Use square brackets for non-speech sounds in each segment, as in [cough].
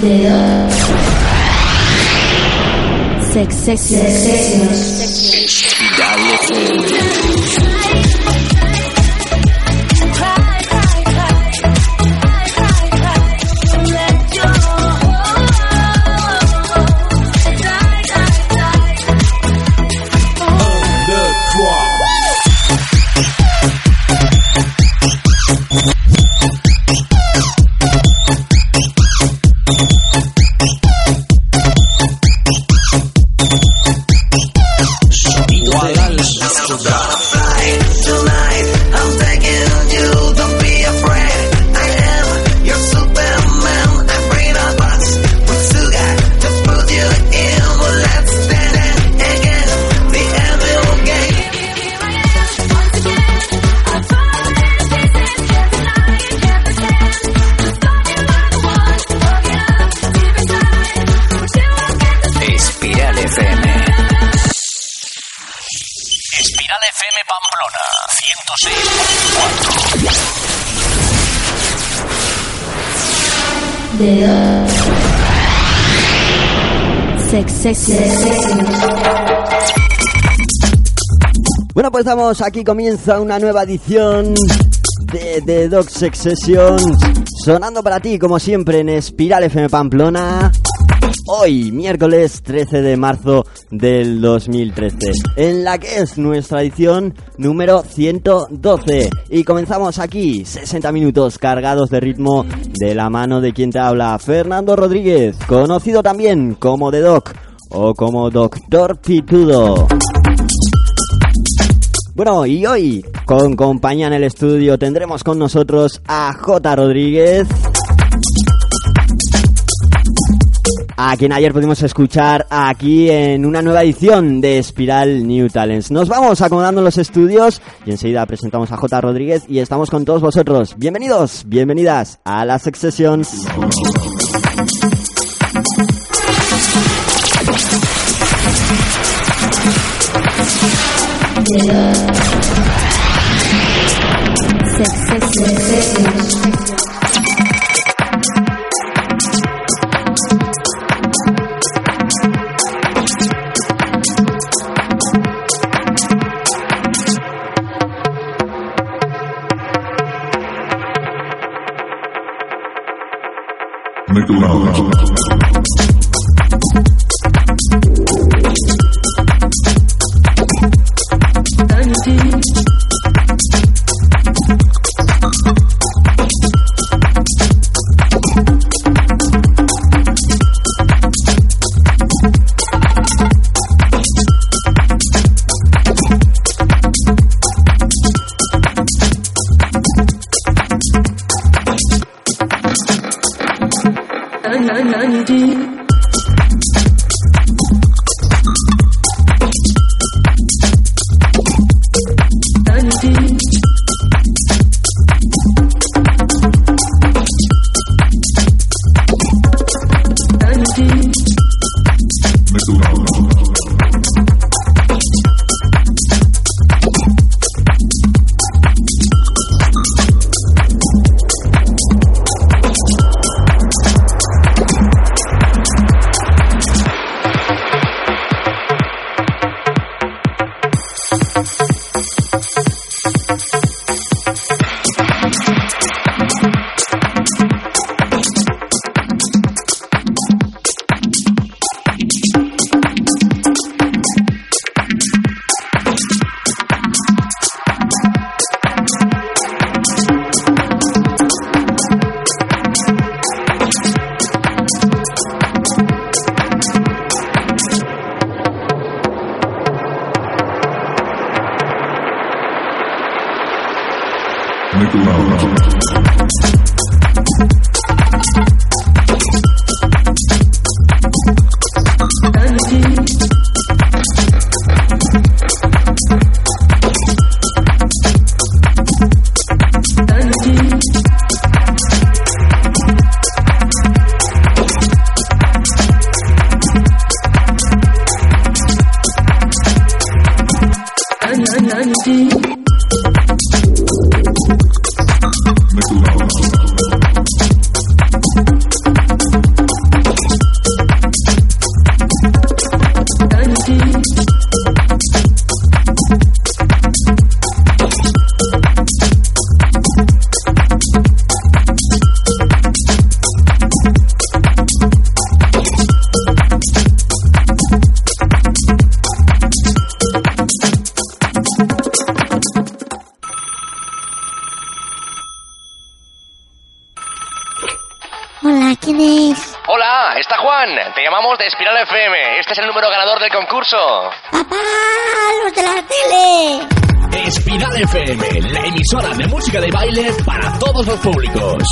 Dedo. Sex, sex, sex, Bueno, pues estamos aquí, comienza una nueva edición de The Dog Sex Sessions, sonando para ti, como siempre, en Espiral FM Pamplona. Hoy, miércoles 13 de marzo del 2013, en la que es nuestra edición número 112. Y comenzamos aquí, 60 minutos cargados de ritmo de la mano de quien te habla, Fernando Rodríguez, conocido también como The Doc o como Doctor Pitudo. Bueno, y hoy, con compañía en el estudio, tendremos con nosotros a J. Rodríguez. A quien ayer pudimos escuchar aquí en una nueva edición de Espiral New Talents. Nos vamos acomodando en los estudios y enseguida presentamos a J. Rodríguez y estamos con todos vosotros. Bienvenidos, bienvenidas a las Sex Sessions. Dedo. Sex, sex, do Te llamamos de Espiral FM. Este es el número ganador del concurso. ¡Papá! ¡Los de la tele! Espiral FM, la emisora de música de baile para todos los públicos.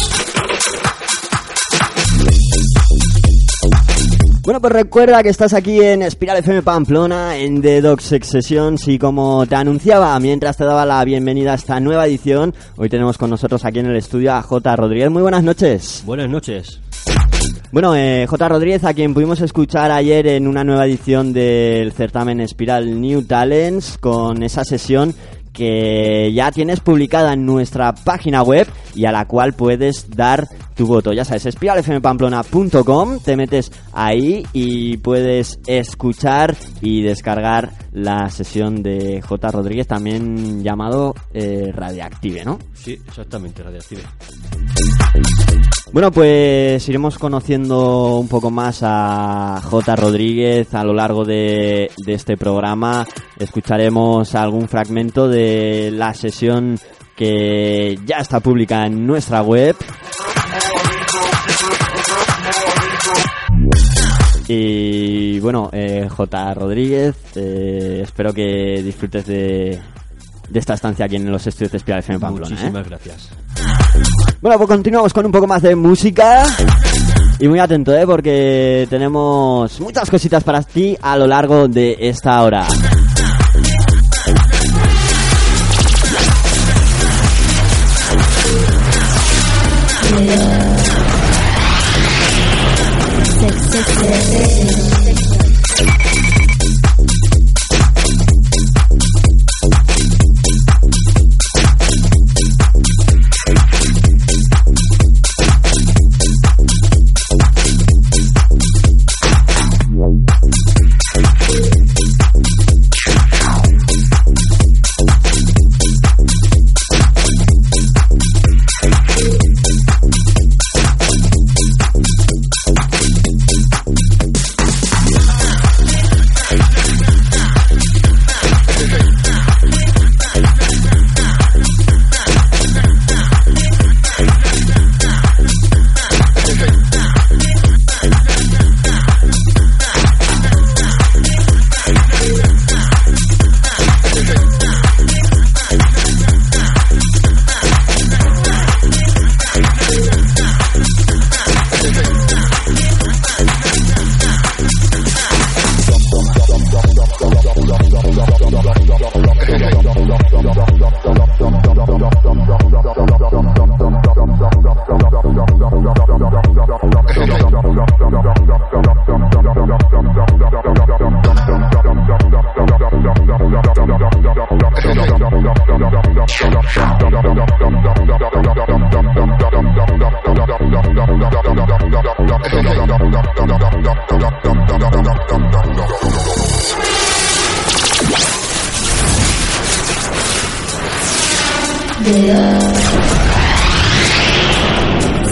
Bueno, pues recuerda que estás aquí en Espiral FM Pamplona, en The Dog Sex Sessions, y como te anunciaba mientras te daba la bienvenida a esta nueva edición, hoy tenemos con nosotros aquí en el estudio a J. Rodríguez. Muy buenas noches. Buenas noches. Bueno, eh, J. Rodríguez, a quien pudimos escuchar ayer en una nueva edición del certamen Espiral New Talents, con esa sesión que ya tienes publicada en nuestra página web y a la cual puedes dar tu voto. Ya sabes, espiralfmpamplona.com, te metes ahí y puedes escuchar y descargar la sesión de J. Rodríguez, también llamado eh, Radiactive, ¿no? Sí, exactamente, Radiactive. Bueno, pues iremos conociendo un poco más a J. Rodríguez a lo largo de, este programa. Escucharemos algún fragmento de la sesión que ya está pública en nuestra web. Y bueno, eh, J. Rodríguez, eh, espero que disfrutes de, de esta estancia aquí en los estudios de Espiral FM Pamplona. ¿eh? Muchísimas gracias. Bueno, pues continuamos con un poco más de música. Y muy atento, ¿eh? Porque tenemos muchas cositas para ti a lo largo de esta hora.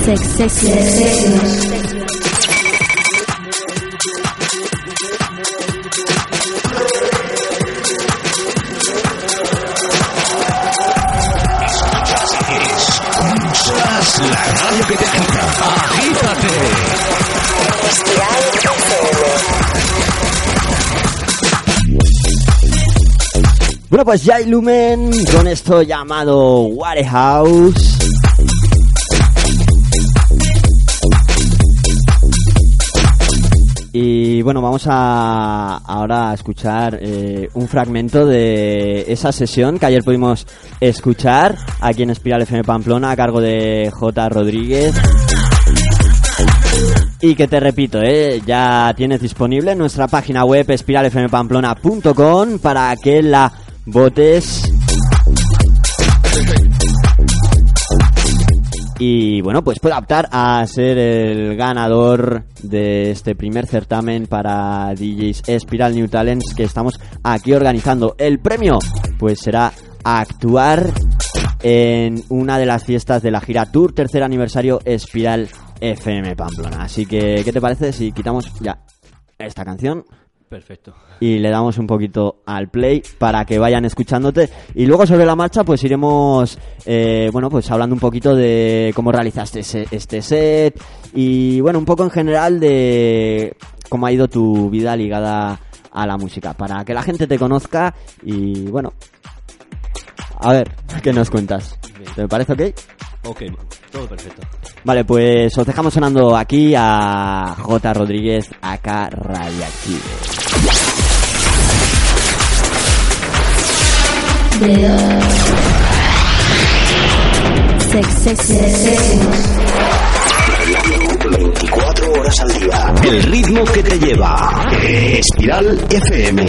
Sex, sex, sex, sessions. Escuchas la radio que te agita. Bueno, pues ya Lumen con esto llamado Warehouse. Y bueno, vamos a ahora a escuchar eh, un fragmento de esa sesión que ayer pudimos escuchar aquí en Espiral FM Pamplona a cargo de J. Rodríguez. Y que te repito, eh, ya tienes disponible nuestra página web espiralfmpamplona.com para que la votes. Y bueno, pues puede optar a ser el ganador de este primer certamen para DJs Espiral New Talents que estamos aquí organizando. El premio, pues será actuar en una de las fiestas de la gira Tour tercer aniversario Espiral FM Pamplona. Así que, ¿qué te parece si quitamos ya esta canción? Perfecto. y le damos un poquito al play para que vayan escuchándote. Y luego sobre la marcha pues iremos eh, bueno pues hablando un poquito de cómo realizaste ese- este set. Y bueno un poco en general de cómo ha ido tu vida ligada a la música para que la gente te conozca y bueno a ver qué nos cuentas ¿te parece ok? Ok, todo perfecto. Vale, pues os dejamos sonando aquí a J. Rodríguez, acá Radioactive. Sex, sex, sex, 24 horas al día. El ritmo que te lleva. Espiral FM.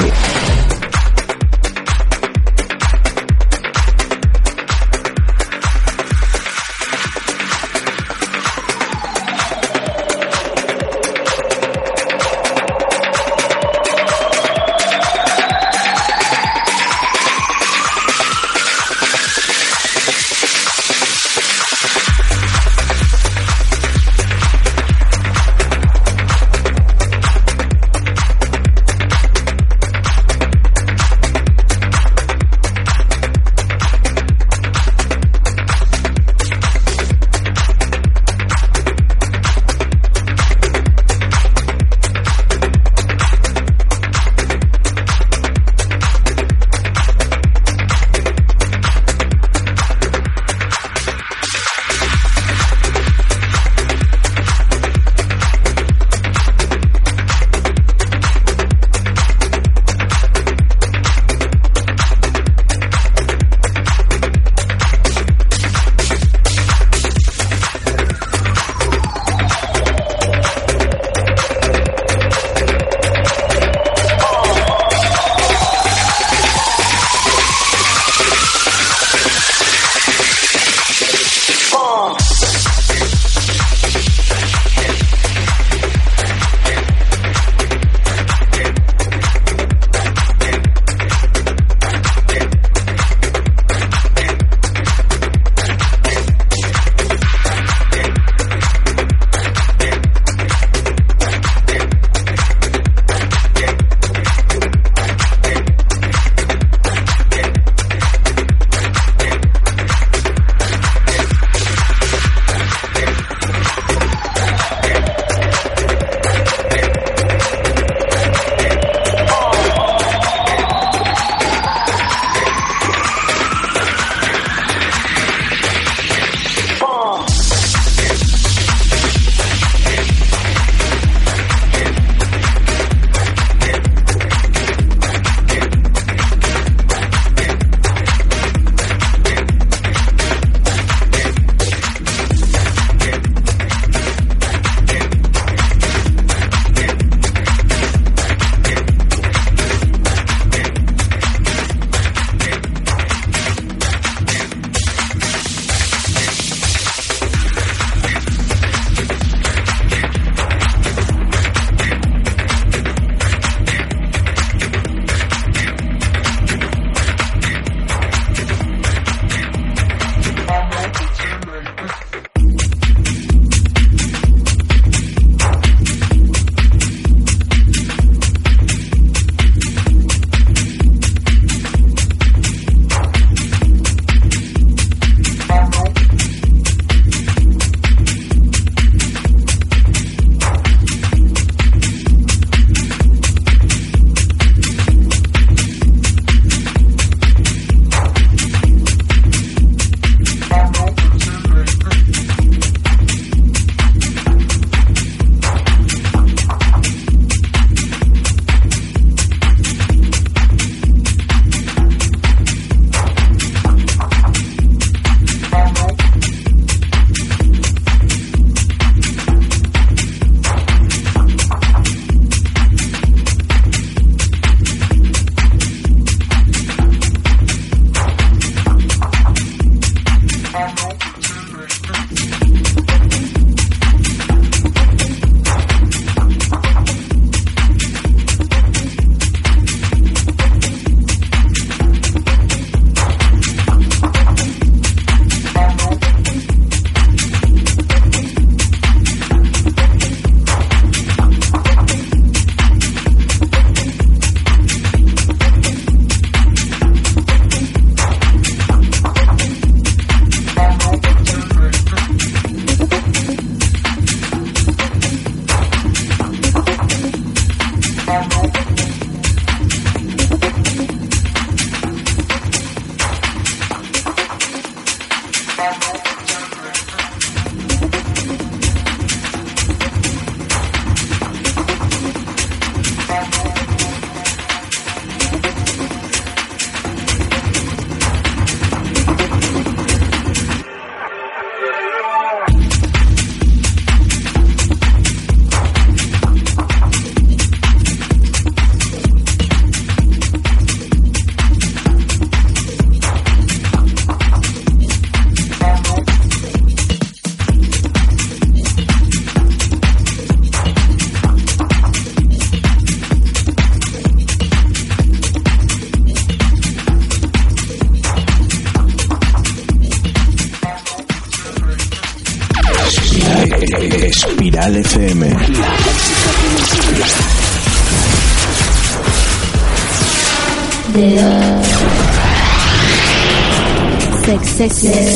Sex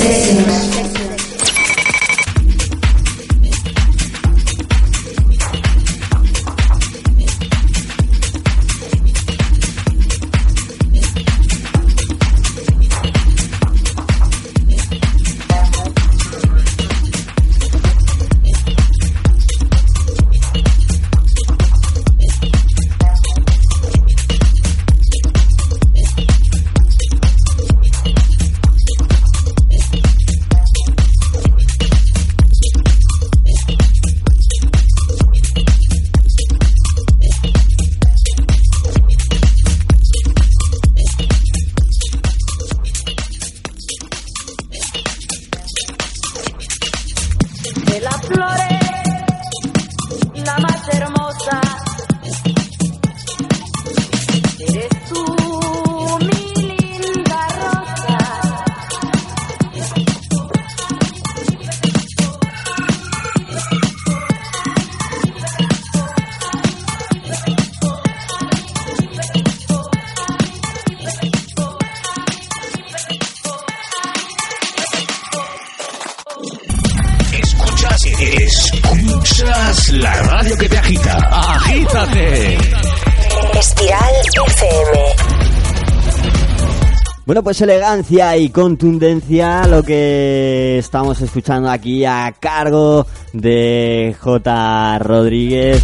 radio que te agita. Agítate. Espiral FM. Bueno, pues elegancia y contundencia, lo que estamos escuchando aquí a cargo de J. Rodríguez.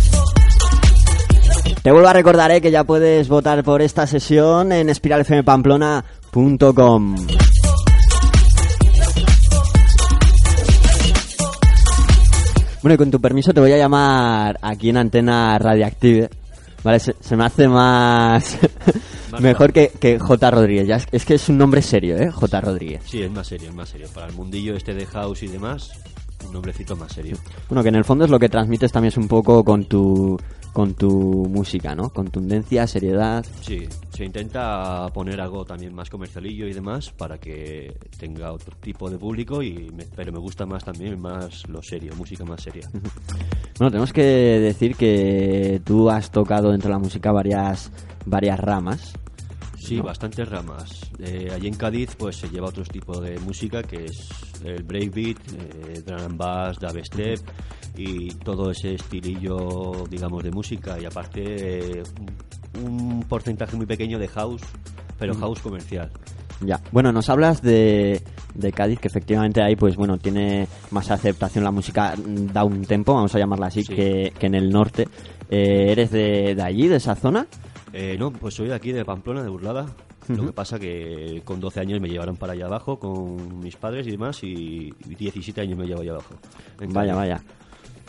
Te vuelvo a recordar eh, que ya puedes votar por esta sesión en espiralfmpamplona.com. Bueno, y con tu permiso te voy a llamar aquí en Antena Radiactive. Vale, se, se me hace más... [laughs] mejor que, que J. Rodríguez. Ya es, es que es un nombre serio, ¿eh? J. Rodríguez. Sí, es más serio, es más serio. Para el mundillo este de house y demás, un nombrecito más serio. Bueno, que en el fondo es lo que transmites también es un poco con tu con tu música, ¿no? Contundencia, seriedad. Sí, se intenta poner algo también más comercialillo y demás para que tenga otro tipo de público, y me- pero me gusta más también más lo serio, música más seria. Bueno, tenemos que decir que tú has tocado dentro de la música varias varias ramas. Sí, bastantes ramas. Eh, allí en Cádiz pues se lleva otro tipo de música que es el breakbeat, eh, drum and bass, dubstep y todo ese estilillo, digamos, de música y aparte eh, un, porcentaje muy pequeño de house, pero house comercial. Ya. Bueno, nos hablas de, de Cádiz, que efectivamente ahí, pues bueno, tiene más aceptación la música mm, da un tempo, vamos a llamarla así, Sí. que, que en el norte. Eh, ¿Eres de, de allí, de esa zona? Eh, no, pues soy de aquí, de Pamplona, de Burlada. Lo que pasa que con 12 años me llevaron para allá abajo con mis padres y demás y 17 años me llevo allá abajo. Vaya, vaya.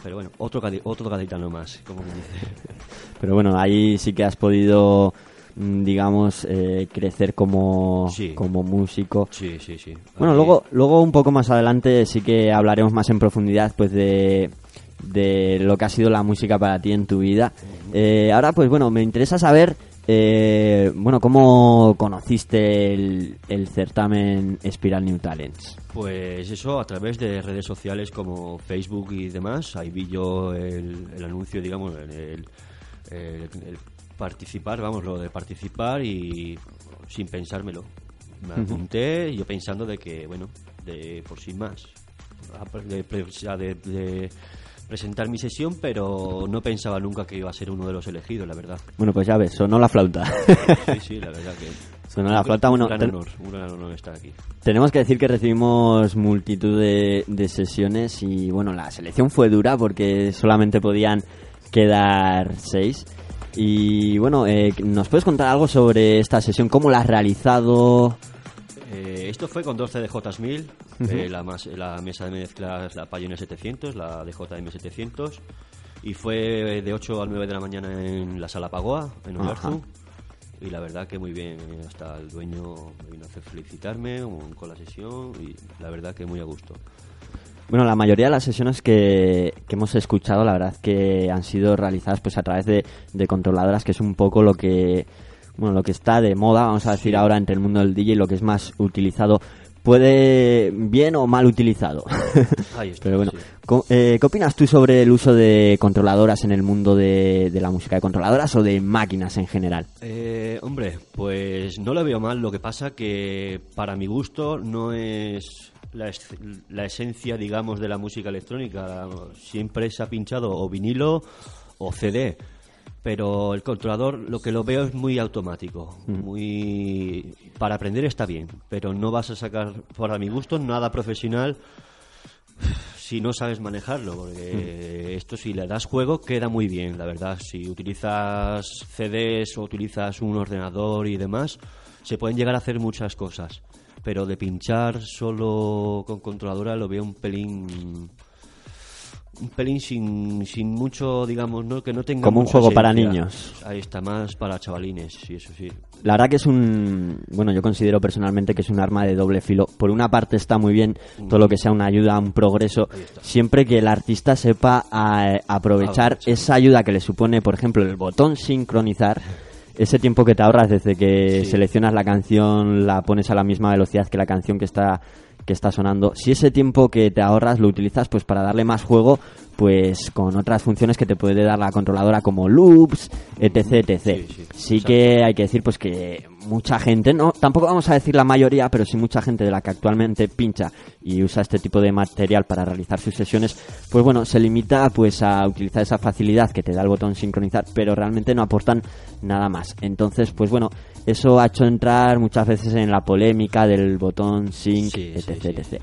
Pero bueno, otro, otro gaditano más, como me dice. [laughs] Pero bueno, ahí sí que has podido, mm, digamos, eh, crecer como, Sí. como músico. Sí, sí, sí. Bueno, Aquí- luego, luego un poco más adelante sí que hablaremos más en profundidad pues de, de lo que ha sido la música para ti en tu vida. Eh, ahora pues bueno, me interesa saber, eh, bueno, cómo conociste el, el certamen Spiral New Talents. Pues eso, a través de redes sociales como Facebook y demás, ahí vi yo el, el anuncio, digamos, el, participar, vamos, lo de participar y sin pensármelo. Me apunté yo pensando de que, bueno, de por sin más, de, o sea, de- de presentar mi sesión, pero no pensaba nunca que iba a ser uno de los elegidos, la verdad. Bueno, pues ya ves, sonó la flauta. Sí, sí, la verdad que... Suena la flauta, bueno, un gran ten- honor, un gran honor estar aquí. Tenemos que decir que recibimos multitud de, de sesiones y bueno, la selección fue dura porque solamente podían quedar seis. Y bueno, eh, ¿nos puedes contar algo sobre esta sesión? ¿Cómo la has realizado? Eh, esto fue con dos CDJs 1000, Ujú. eh, la, mas- la mesa de mezclas, la Pioneer 700, la DJM 700, y fue de 8 a 9 de la mañana en la sala Pagoa, en. Oyarzun. Y la verdad que muy bien, eh, hasta el dueño me vino a hacer felicitarme con, con la sesión y la verdad que muy a gusto. Bueno, la mayoría de las sesiones que, que hemos escuchado, la verdad que han sido realizadas pues a través de, de controladoras, que es un poco lo que bueno lo que está de moda, vamos a decir ahora entre el mundo del DJ, lo que es más utilizado, puede bien o mal utilizado. [laughs] Ahí está, Pero bueno, sí. co- eh, ¿qué opinas tú sobre el uso de controladoras en el mundo de, de la música, de controladoras o de máquinas en general? Eh, hombre, pues no lo veo mal. Lo que pasa que para mi gusto no es la, es- la esencia, digamos, de la música electrónica. Siempre se ha pinchado o vinilo o CD. Pero el controlador lo que lo veo es muy automático. Muy para aprender está bien, pero no vas a sacar, para mi gusto, nada profesional si no sabes manejarlo, porque esto si le das juego queda muy bien, la verdad. Si utilizas CDs o utilizas un ordenador y demás, se pueden llegar a hacer muchas cosas. Pero de pinchar solo con controladora lo veo un pelín un pelín sin, sin mucho, digamos, ¿no? que no tenga Como un juego para niños. Ahí está, más para chavalines, sí, eso sí. La verdad que es un, bueno, yo considero personalmente que es un arma de doble filo. Por una parte está muy bien todo lo que sea una ayuda, un progreso, siempre que el artista sepa a- aprovechar esa ayuda que le supone, por ejemplo, el botón sincronizar. Ese tiempo que te ahorras desde que Sí. seleccionas la canción, la pones a la misma velocidad que la canción que está que está sonando. Si ese tiempo que te ahorras lo utilizas pues para darle más juego, pues con otras funciones que te puede dar la controladora como loops, etc, etc. Sí, sí, sí exacto. que hay que decir pues que mucha gente, no, tampoco vamos a decir la mayoría, pero sí mucha gente de la que actualmente pincha y usa este tipo de material para realizar sus sesiones, pues bueno, se limita pues a utilizar esa facilidad que te da el botón sincronizar, pero realmente no aportan nada más. Entonces, pues bueno, eso ha hecho entrar muchas veces en la polémica del botón sync, Sí, etc, sí. etc.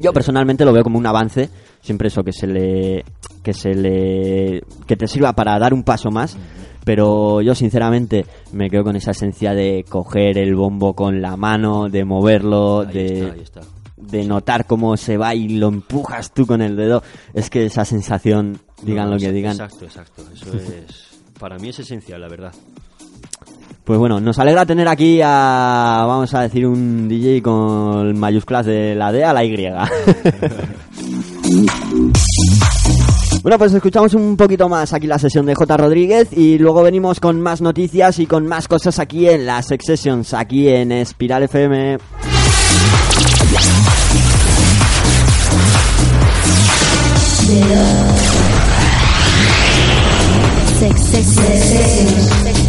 Yo personalmente lo veo como un avance, siempre eso que se le que se le que te sirva para dar un paso más, pero yo sinceramente me quedo con esa esencia de coger el bombo con la mano, de moverlo, Ahí de está, ahí está. de notar cómo se va y lo empujas tú con el dedo, es que esa sensación, digan No, lo que digan, Exacto, exacto. Eso es, para mí es esencial, la verdad. Pues bueno, nos alegra tener aquí a, vamos a decir, un DJ con mayúsculas de la D a la Y. [laughs] bueno, pues escuchamos un poquito más aquí la sesión de J. Rodríguez y luego venimos con más noticias y con más cosas aquí en las Sessions, aquí en Espiral FM. Sex, sex, sex,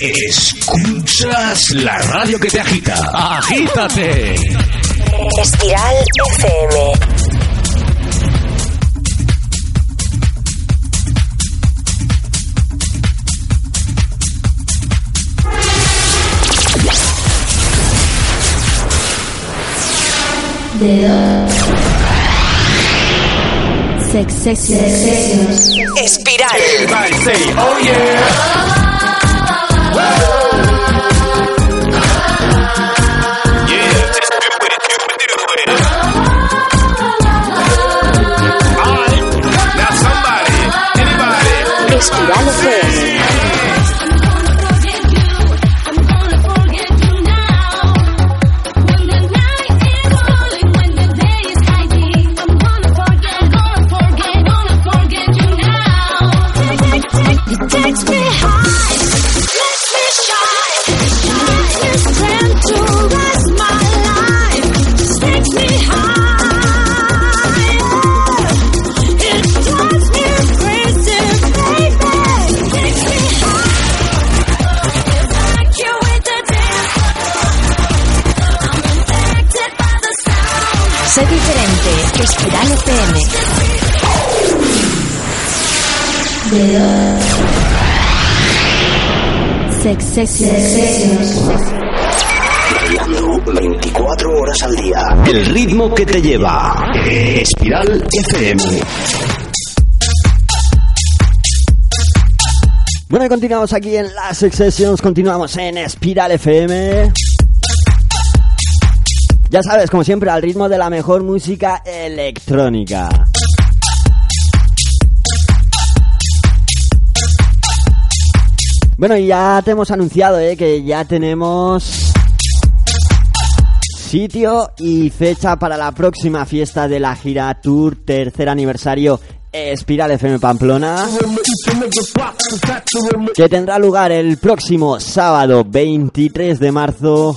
escuchas, la radio que te agita. Agítate. Espiral FM. Dedo. Sex, sex, sessions. Espiral. Espiral sessions. Bailando 24 horas al día. El ritmo que te lleva. Espiral FM. Bueno, y continuamos aquí en las Sessions, continuamos en Espiral FM. Ya sabes, como siempre, al ritmo de la mejor música electrónica. Bueno, y ya te hemos anunciado ¿eh? que ya tenemos sitio y fecha para la próxima fiesta de la gira Tour tercer aniversario Espiral FM Pamplona que tendrá lugar el próximo sábado 23 de marzo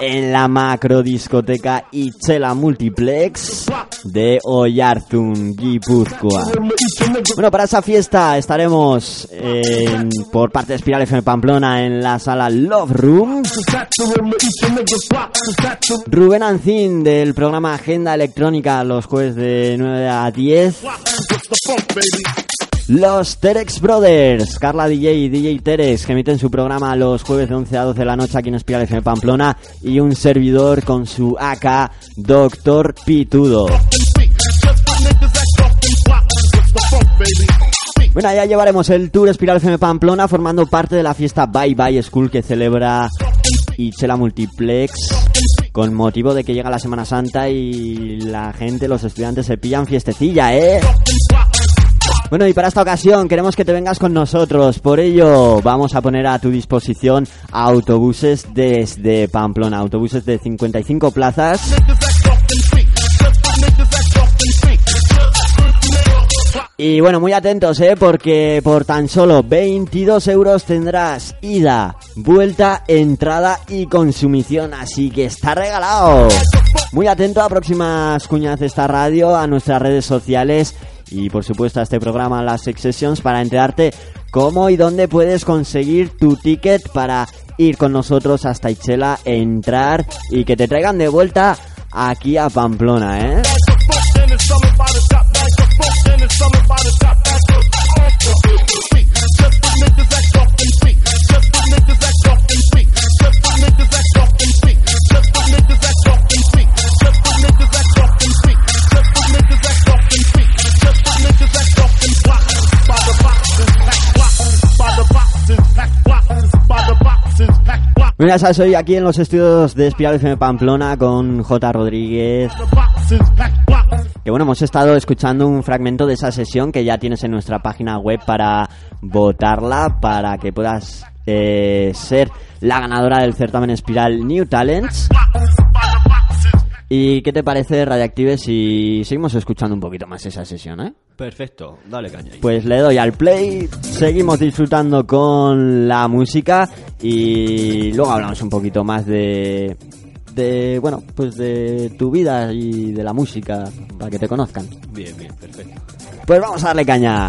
en la macro discoteca Ichela Multiplex de Oyarzun, Guipúzcoa. Bueno, para esa fiesta estaremos en- por parte de Espiral FM Pamplona en la sala Love Room. Rubén Ancín del programa Agenda Electrónica los jueves de 9 a 10. Los Terex Brothers, Carla DJ y DJ Terex, que emiten su programa los jueves de 11 a 12 de la noche aquí en Espiral FM Pamplona. Y un servidor con su AK, Doctor Pitudo. Bueno, ya llevaremos el Tour Espiral FM Pamplona formando parte de la fiesta Bye Bye School que celebra Ichela Multiplex con motivo de que llega la Semana Santa y la gente, los estudiantes se pillan fiestecilla, ¿eh? Bueno, y para esta ocasión queremos que te vengas con nosotros. Por ello, vamos a poner a tu disposición autobuses desde Pamplona. Autobuses de 55 plazas. Y bueno, muy atentos, ¿eh? Porque por tan solo 22 euros tendrás ida, vuelta, entrada y consumición. Así que está regalado. Muy atento a próximas cuñas de esta radio, a nuestras redes sociales y por supuesto a este programa Las Sex Sessions para enterarte cómo y dónde puedes conseguir tu ticket para ir con nosotros hasta Ichela, entrar y que te traigan de vuelta aquí a Pamplona, ¿eh? Mira, sabes, hoy aquí en los estudios de Espiral FM Pamplona con J. Rodríguez. Que bueno, hemos estado escuchando un fragmento de esa sesión que ya tienes en nuestra página web para votarla, para que puedas eh, ser la ganadora del certamen Espiral New Talents. ¿Y qué te parece, Radioactive, si seguimos escuchando un poquito más esa sesión, eh? Perfecto, dale caña. Pues le doy al play, seguimos disfrutando con la música y luego hablamos un poquito más de, de bueno, pues de tu vida y de la música para que te conozcan. Bien, bien, perfecto. Pues vamos a darle caña.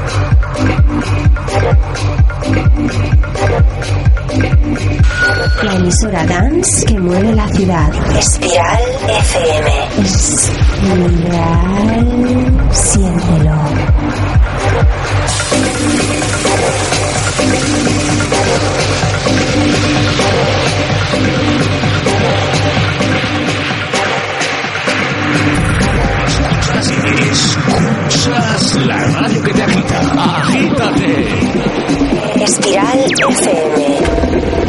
La emisora dance que mueve la ciudad. Espiral FM. Espiral. Siéntelo. Escuchas la radio que te agita. Agítate. Espiral FM.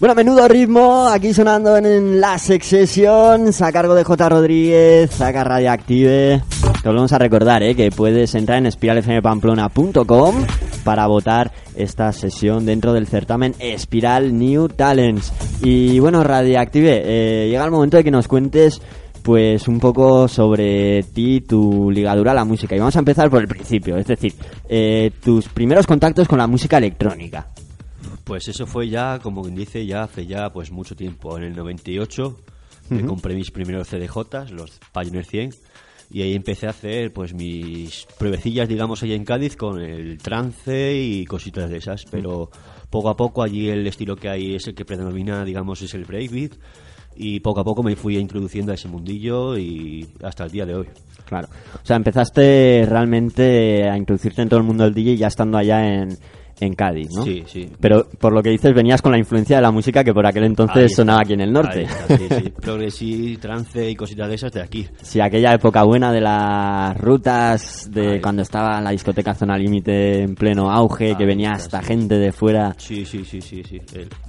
Bueno, menudo ritmo, aquí sonando en, la Sessions, a cargo de J. Rodríguez, saca Radioactive. Te volvemos a recordar ¿eh? que puedes entrar en espiralfmpamplona.com para votar esta sesión dentro del certamen Espiral New Talents. Y bueno, Radioactive, eh, llega el momento de que nos cuentes pues un poco sobre ti, tu ligadura a la música. Y vamos a empezar por el principio, es decir, eh, tus primeros contactos con la música electrónica. Pues eso fue ya, como quien dice, ya hace ya pues mucho tiempo. En el 98 me compré mis primeros CDJs, los Pioneer 100, y ahí empecé a hacer pues mis pruebecillas, digamos, ahí en Cádiz con el trance y cositas de esas. Pero poco a poco allí el estilo que hay es el que predomina, digamos, es el breakbeat. Y poco a poco me fui introduciendo a ese mundillo y hasta el día de hoy. Claro. O sea, empezaste realmente a introducirte en todo el mundo del DJ ya estando allá en, en Cádiz, ¿no? Sí, sí. Pero por lo que dices, venías con la influencia de la música que por aquel entonces sonaba aquí en el norte. Está, sí, sí. [laughs] Progresí, trance y cositas de esas de aquí. Sí, aquella época buena de las rutas, de Ahí. cuando estaba la discoteca Zona Límite en pleno auge, que venía hasta sí. gente de fuera. Sí, sí, sí, sí, sí.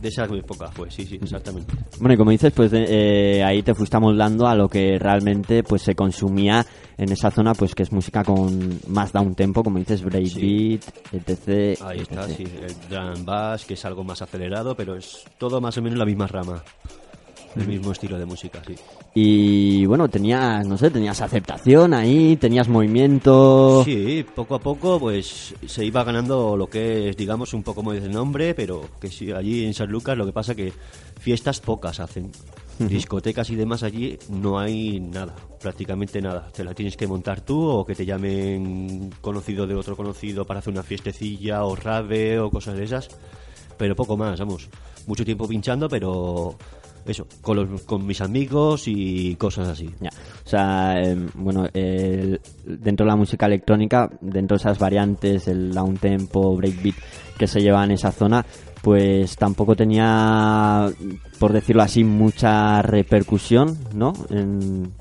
De esa época fue, sí, sí, exactamente. Bueno, y como dices, pues eh, ahí te fuiste amoldando a lo que realmente pues se consumía en esa zona, pues que es música con más down tempo, como dices, breakbeat, etc. Ahí está, sí. El drum bass, que es algo más acelerado, pero es todo más o menos la misma rama. El mismo estilo de música, sí. Y bueno, tenías, no sé, tenías aceptación ahí, tenías movimiento. Sí, poco a poco, pues se iba ganando lo que es, digamos, un poco como dice el nombre, pero que sí, allí en San Lucas lo que pasa que fiestas pocas hacen. Discotecas y demás allí no hay nada, prácticamente nada. Te la tienes que montar tú o que te llamen conocido de otro conocido para hacer una fiestecilla o rave o cosas de esas. Pero poco más, vamos. Mucho tiempo pinchando, pero eso, con, los- con mis amigos y cosas así. Ya. O sea, eh, bueno, el- dentro de la música electrónica, dentro de esas variantes, el down tempo, breakbeat que se lleva en esa zona, pues tampoco tenía, por decirlo así, mucha repercusión, ¿no? En-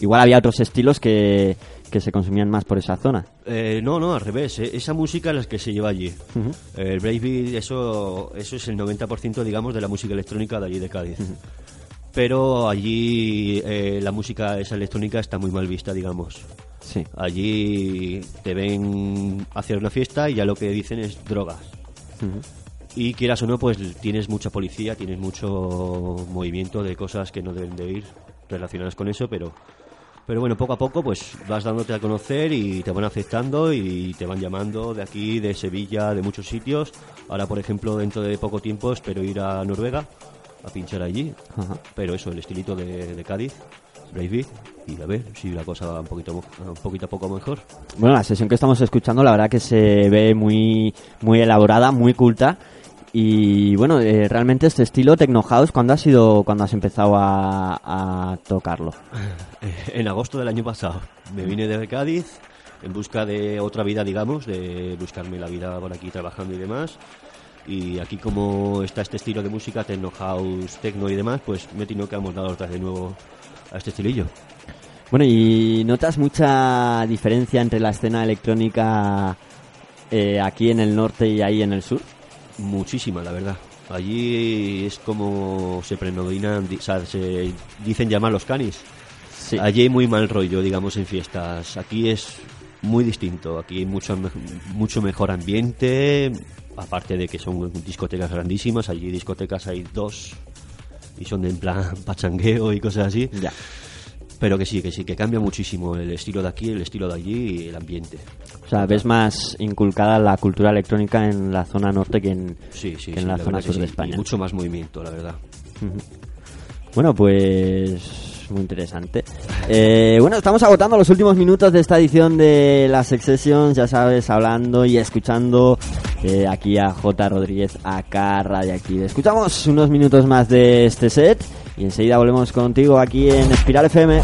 Igual había otros estilos que, que se consumían más por esa zona. Eh, no, no, al revés. eh, Esa música es la que se lleva allí. El breakbeat, eso, eso es el 90% digamos de la música electrónica de allí de Cádiz. Pero allí eh, la música esa electrónica está muy mal vista, digamos. Sí. Allí te ven hacer una fiesta y ya lo que dicen es drogas. Y quieras o no, pues tienes mucha policía, tienes mucho movimiento de cosas que no deben de ir relacionadas con eso, pero pero bueno, poco a poco pues vas dándote a conocer y te van aceptando y te van llamando de aquí, de Sevilla, de muchos sitios. Ahora, por ejemplo, dentro de poco tiempo espero ir a Noruega a pinchar allí. Ajá. Pero eso, el estilito de, de Cádiz, Breakbeat, y a ver si la cosa va un poquito, un poquito a poco mejor. Bueno, la sesión que estamos escuchando, la verdad que se ve muy, muy elaborada, muy culta. Y bueno, eh, realmente este estilo Techno House, ¿cuándo has sido, cuando has empezado a, a tocarlo? [laughs] En agosto del año pasado me vine de Cádiz en busca de otra vida, digamos, de buscarme la vida por aquí trabajando y demás. Y aquí como está este estilo de música, techno house, techno y demás, pues me tenido que amoldar otra vez de nuevo a este estilillo. Bueno, ¿y notas mucha diferencia entre la escena electrónica eh, aquí en el norte y ahí en el sur? Muchísima, la verdad. Allí es como se predominan, di- o sea, se dicen llamar los canis. Sí. Allí hay muy mal rollo, digamos, en fiestas. Aquí es muy distinto. Aquí hay mucho, mucho mejor ambiente. Aparte de que son discotecas grandísimas. Allí discotecas hay dos. Y son de en plan [laughs] pachangueo y cosas así. Ya. Pero que sí, que sí, que cambia muchísimo el estilo de aquí, el estilo de allí y el ambiente. O sea, ves más inculcada la cultura electrónica en la zona norte que en, Sí, sí, que en sí, la, la zona sur de. España. Y mucho más movimiento, la verdad. Bueno, pues muy interesante. Eh, bueno, estamos agotando los últimos minutos de esta edición de las Sessions, ya sabes, hablando y escuchando eh, aquí a J. Rodríguez acá Radioactive. Escuchamos unos minutos más de este set y enseguida volvemos contigo aquí en Espiral FM.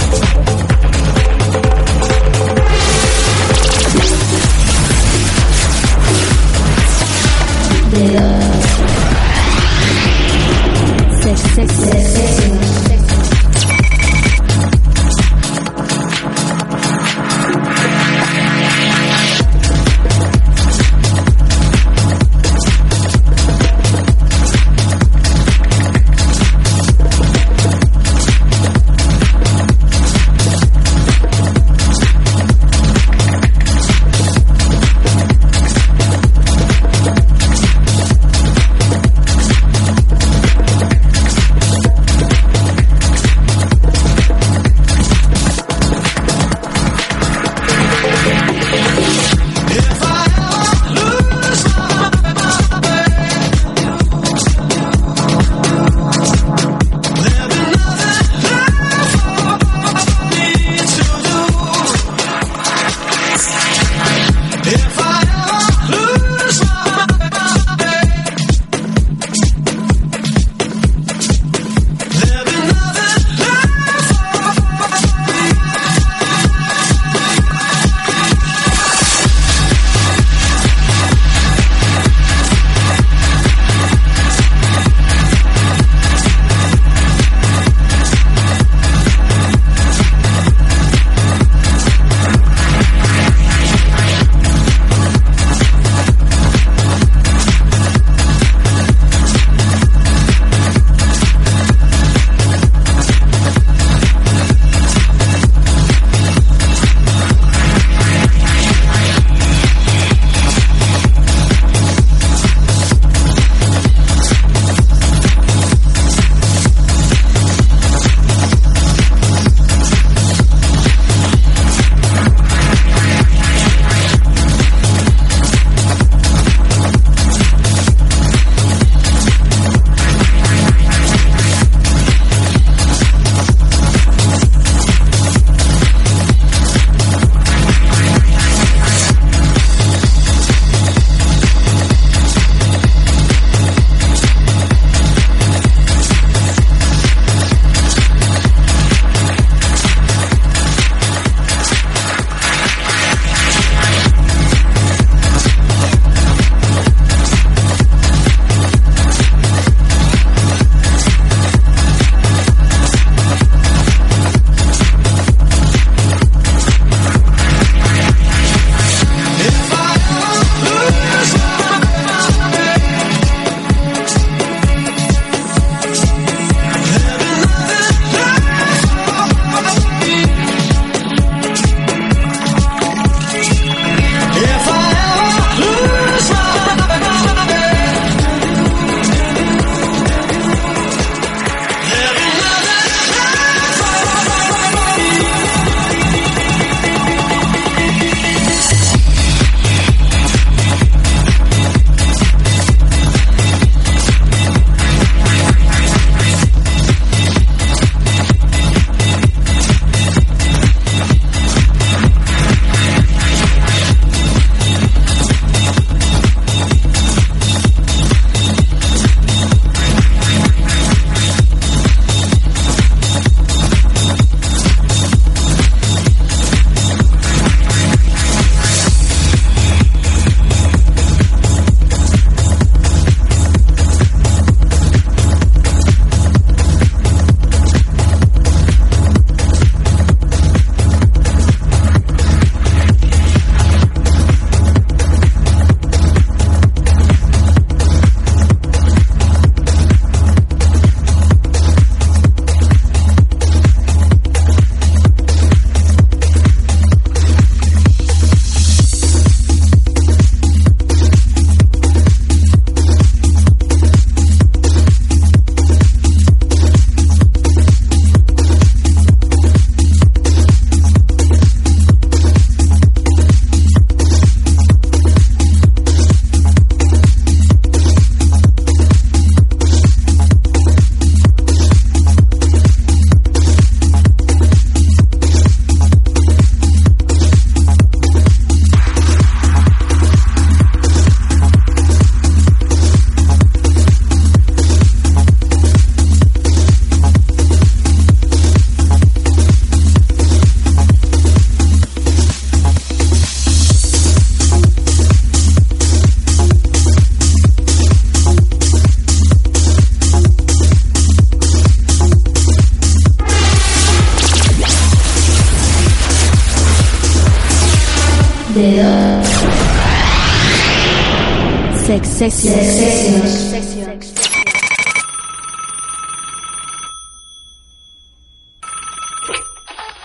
Sessions.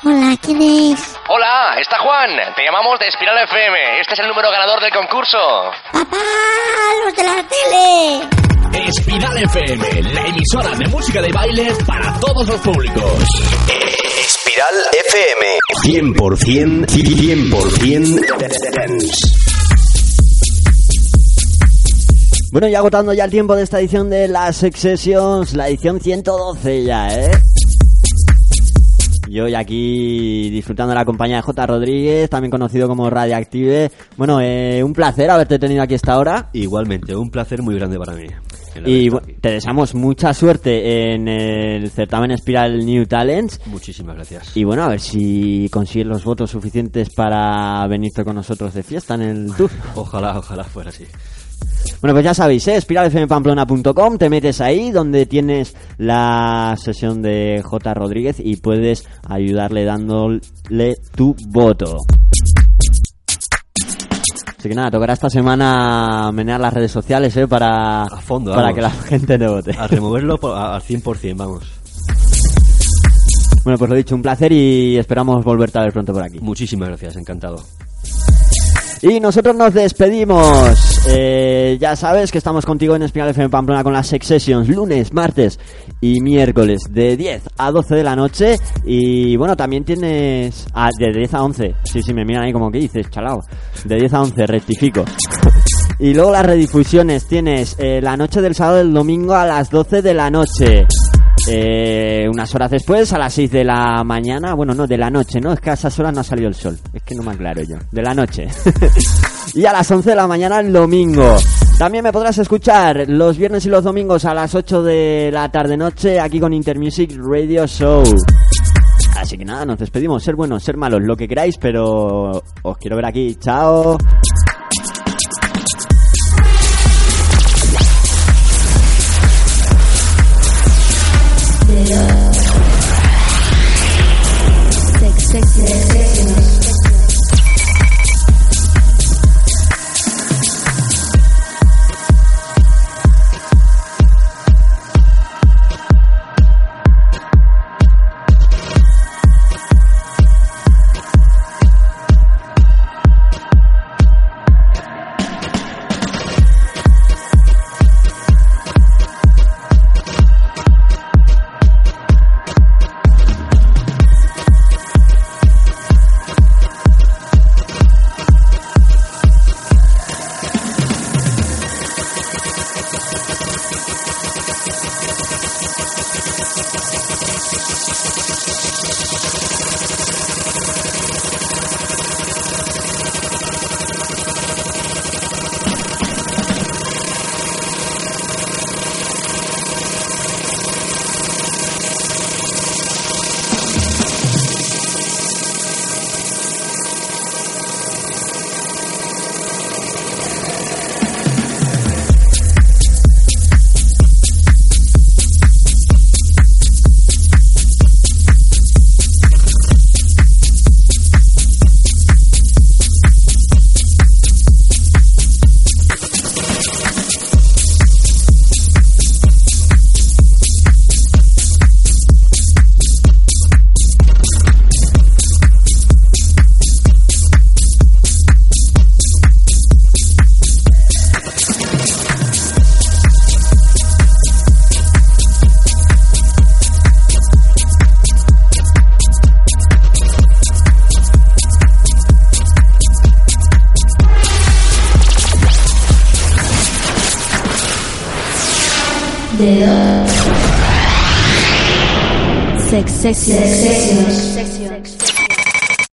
Hola, ¿quién es? Hola, está Juan. Te llamamos de Espiral FM. Este es el número ganador del concurso. ¡Papá! ¡Los de la tele! Espiral FM, la emisora de música de baile para todos los públicos. Espiral FM. 100%, 100% dance. Bueno, y agotando ya el tiempo de esta edición de las Sessions, la edición 112 ya, ¿eh? Yo hoy aquí disfrutando de la compañía de J. Rodríguez, también conocido como Radioactive. Bueno, eh, un placer haberte tenido aquí esta hora. Igualmente, un placer muy grande para mí. Y te deseamos mucha suerte en el certamen Espiral New Talents. Muchísimas gracias. Y bueno, a ver si consigues los votos suficientes para venirte con nosotros de fiesta en el tour. [laughs] Ojalá, ojalá fuera así. Bueno, pues ya sabéis, ¿eh? espiralfmpamplona.com, te metes ahí donde tienes la sesión de J. Rodríguez y puedes ayudarle dándole tu voto. Así que nada, tocará esta semana menear las redes sociales, ¿eh? Para, A fondo, para vamos. que la [laughs] gente te vote. A removerlo al 100%, vamos. Bueno, pues lo dicho, un placer y esperamos volverte a ver pronto por aquí. Muchísimas gracias, encantado. Y nosotros nos despedimos. Eh, ya sabes que estamos contigo en Espiral FM Pamplona con las Sex Sessions lunes, martes y miércoles de 10 a 12 de la noche. Y bueno, también tienes. Ah, de 10 a 11. Sí, sí, me miran ahí como que dices, chalao. De 10 a 11, rectifico. Y luego las redifusiones tienes eh, la noche del sábado y el domingo a las 12 de la noche. Eh, unas horas después, a las 6 de la mañana, bueno, no, de la noche, ¿no? Es que a esas horas no ha salido el sol. Es que no me aclaro yo. De la noche. [laughs] y a las 11 de la mañana el domingo. También me podrás escuchar los viernes y los domingos a las 8 de la tarde-noche aquí con Intermusic Radio Show. Así que nada, nos despedimos. Ser buenos, ser malos, lo que queráis, pero os quiero ver aquí. Chao. Dedo. Sex Sessions.